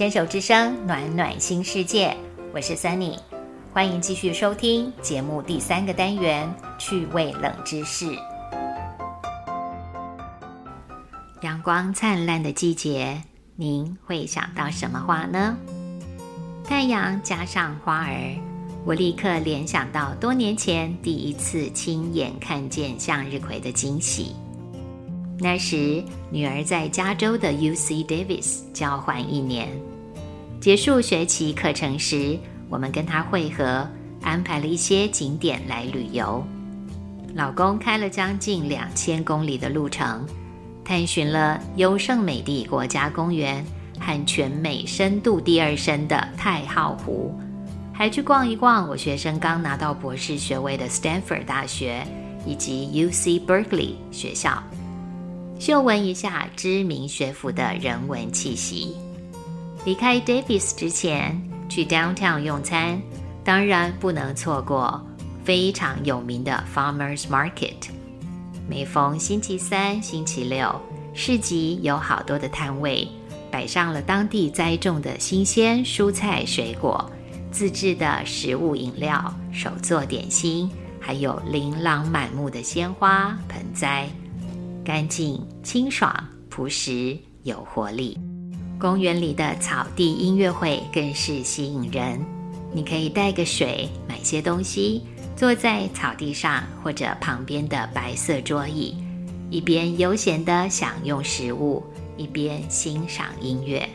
牵手之声，暖暖新世界，我是 Sunny，欢迎继续收听节目第三个单元趣味冷知识。阳光灿烂的季节，您会想到什么花呢？太阳加上花儿，我立刻联想到多年前第一次亲眼看见向日葵的惊喜。那时，女儿在加州的 U C Davis 交换一年，结束学期课程时，我们跟她会合，安排了一些景点来旅游。老公开了将近两千公里的路程，探寻了优胜美地国家公园和全美深度第二深的太浩湖，还去逛一逛我学生刚拿到博士学位的 Stanford 大学以及 U C Berkeley 学校。嗅闻一下知名学府的人文气息。离开 Davis 之前，去 Downtown 用餐，当然不能错过非常有名的 Farmers Market。每逢星期三、星期六，市集有好多的摊位，摆上了当地栽种的新鲜蔬菜、水果、自制的食物、饮料、手做点心，还有琳琅满目的鲜花盆栽。干净、清爽、朴实、有活力。公园里的草地音乐会更是吸引人。你可以带个水，买些东西，坐在草地上或者旁边的白色桌椅，一边悠闲地享用食物，一边欣赏音乐。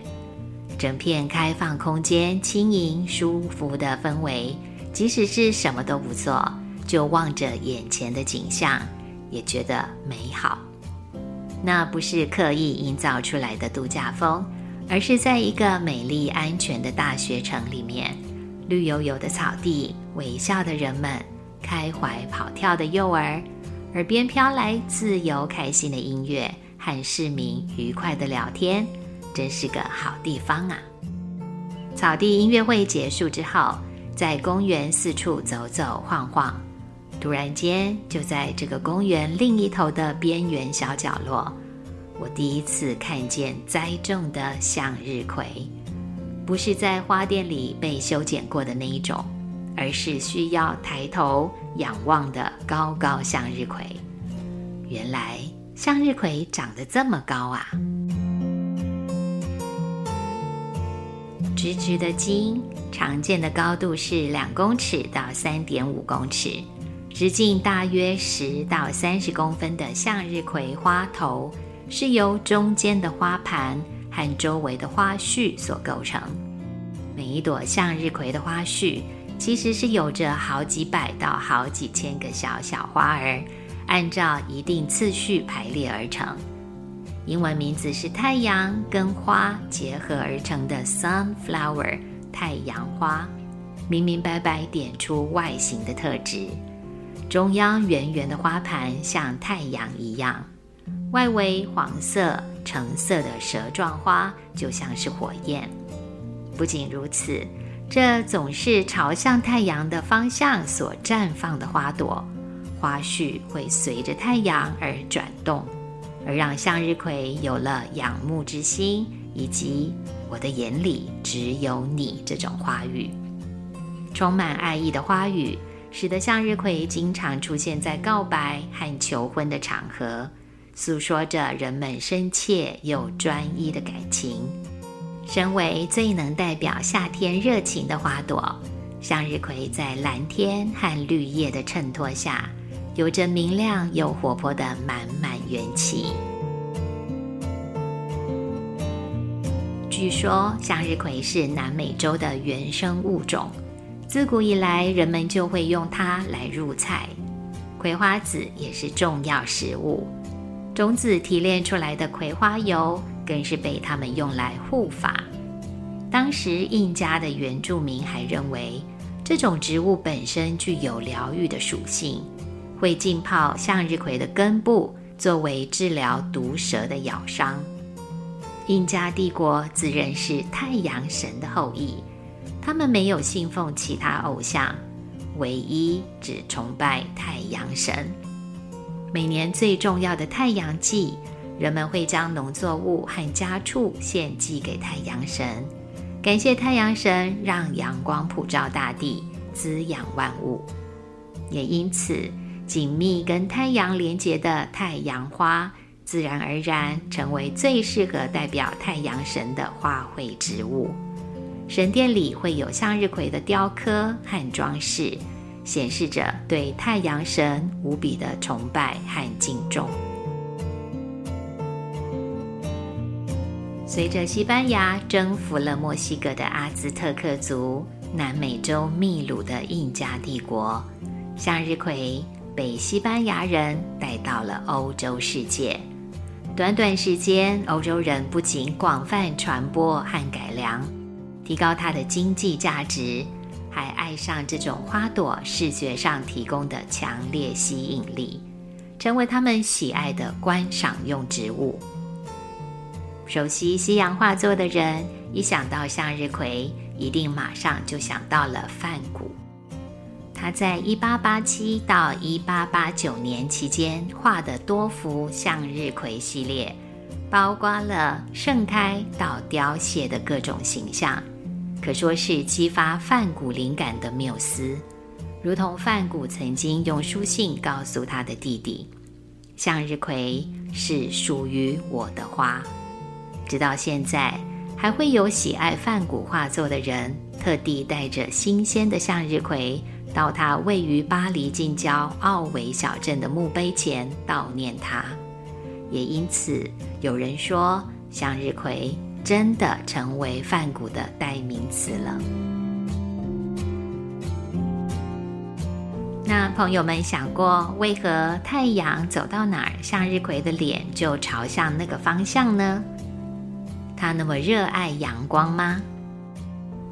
整片开放空间，轻盈舒服的氛围，即使是什么都不做，就望着眼前的景象，也觉得美好。那不是刻意营造出来的度假风，而是在一个美丽安全的大学城里面，绿油油的草地，微笑的人们，开怀跑跳的幼儿，耳边飘来自由开心的音乐，和市民愉快的聊天，真是个好地方啊！草地音乐会结束之后，在公园四处走走晃晃。突然间，就在这个公园另一头的边缘小角落，我第一次看见栽种的向日葵，不是在花店里被修剪过的那一种，而是需要抬头仰望的高高向日葵。原来向日葵长得这么高啊！直直的茎，常见的高度是两公尺到三点五公尺。直径大约十到三十公分的向日葵花头，是由中间的花盘和周围的花序所构成。每一朵向日葵的花序，其实是有着好几百到好几千个小小花儿，按照一定次序排列而成。英文名字是太阳跟花结合而成的 sunflower 太阳花，明明白白点出外形的特质。中央圆圆的花盘像太阳一样，外围黄色、橙色的蛇状花就像是火焰。不仅如此，这总是朝向太阳的方向所绽放的花朵，花絮会随着太阳而转动，而让向日葵有了仰慕之心，以及我的眼里只有你这种花语，充满爱意的花语。使得向日葵经常出现在告白和求婚的场合，诉说着人们深切又专一的感情。身为最能代表夏天热情的花朵，向日葵在蓝天和绿叶的衬托下，有着明亮又活泼的满满元气。据说，向日葵是南美洲的原生物种。自古以来，人们就会用它来入菜，葵花籽也是重要食物。种子提炼出来的葵花油，更是被他们用来护法。当时印加的原住民还认为，这种植物本身具有疗愈的属性，会浸泡向日葵的根部，作为治疗毒蛇的咬伤。印加帝国自认是太阳神的后裔。他们没有信奉其他偶像，唯一只崇拜太阳神。每年最重要的太阳祭，人们会将农作物和家畜献祭给太阳神，感谢太阳神让阳光普照大地，滋养万物。也因此，紧密跟太阳连结的太阳花，自然而然成为最适合代表太阳神的花卉植物。神殿里会有向日葵的雕刻和装饰，显示着对太阳神无比的崇拜和敬重。随着西班牙征服了墨西哥的阿兹特克族、南美洲秘鲁的印加帝国，向日葵被西班牙人带到了欧洲世界。短短时间，欧洲人不仅广泛传播和改良，提高它的经济价值，还爱上这种花朵视觉上提供的强烈吸引力，成为他们喜爱的观赏用植物。熟悉西洋画作的人，一想到向日葵，一定马上就想到了梵谷。他在1887到1889年期间画的多幅向日葵系列，包括了盛开到凋谢的各种形象，可说是激发梵谷灵感的缪斯。如同梵谷曾经用书信告诉他的弟弟：“向日葵是属于我的花。”直到现在，还会有喜爱梵谷画作的人，特地带着新鲜的向日葵到他位于巴黎近郊奥维小镇的墓碑前悼念他。也因此，有人说，向日葵真的成为梵谷的代名词了。那朋友们想过，为何太阳走到哪儿，向日葵的脸就朝向那个方向呢？他那么热爱阳光吗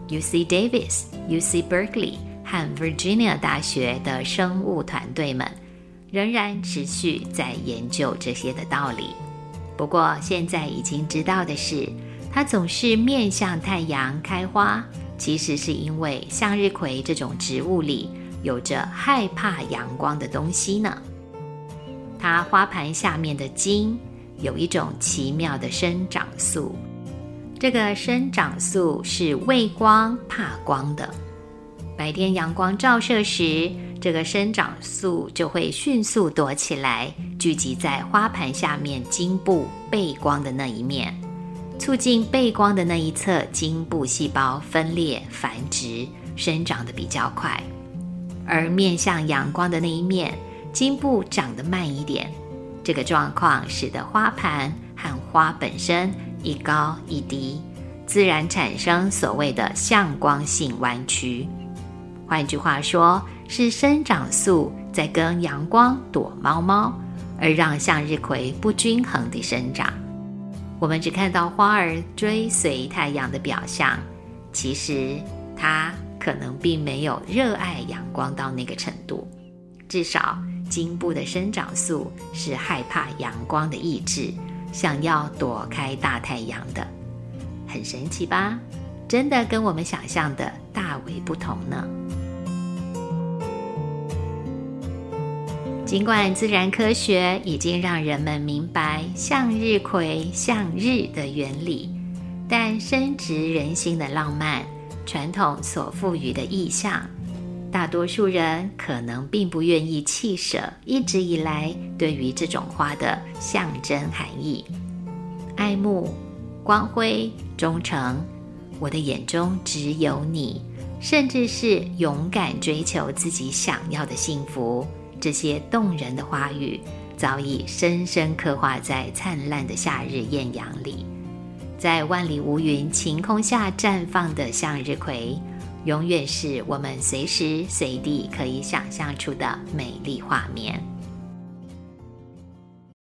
？U C Davis、U C Berkeley 和 Virginia 大学的生物团队们仍然持续在研究这些的道理。不过，现在已经知道的是，它总是面向太阳开花，其实是因为向日葵这种植物里有着害怕阳光的东西呢。它花盘下面的茎有一种奇妙的生长素。这个生长素是畏光怕光的。白天阳光照射时，这个生长素就会迅速躲起来，聚集在花盘下面茎部背光的那一面，促进背光的那一侧茎部细胞分裂繁殖，生长的比较快。而面向阳光的那一面，茎部长得慢一点。这个状况使得花盘和花本身。一高一低，自然产生所谓的向光性弯曲。换句话说，是生长素在跟阳光躲猫猫，而让向日葵不均衡地生长。我们只看到花儿追随太阳的表象，其实它可能并没有热爱阳光到那个程度。至少，茎部的生长素是害怕阳光的意志。想要躲开大太阳的，很神奇吧？真的跟我们想象的大为不同呢。尽管自然科学已经让人们明白向日葵向日的原理，但深植人心的浪漫传统所赋予的意象。大多数人可能并不愿意弃舍一直以来对于这种花的象征含义：爱慕、光辉、忠诚。我的眼中只有你，甚至是勇敢追求自己想要的幸福。这些动人的花语早已深深刻画在灿烂的夏日艳阳里，在万里无云晴空下绽放的向日葵。永远是我们随时随地可以想象出的美丽画面。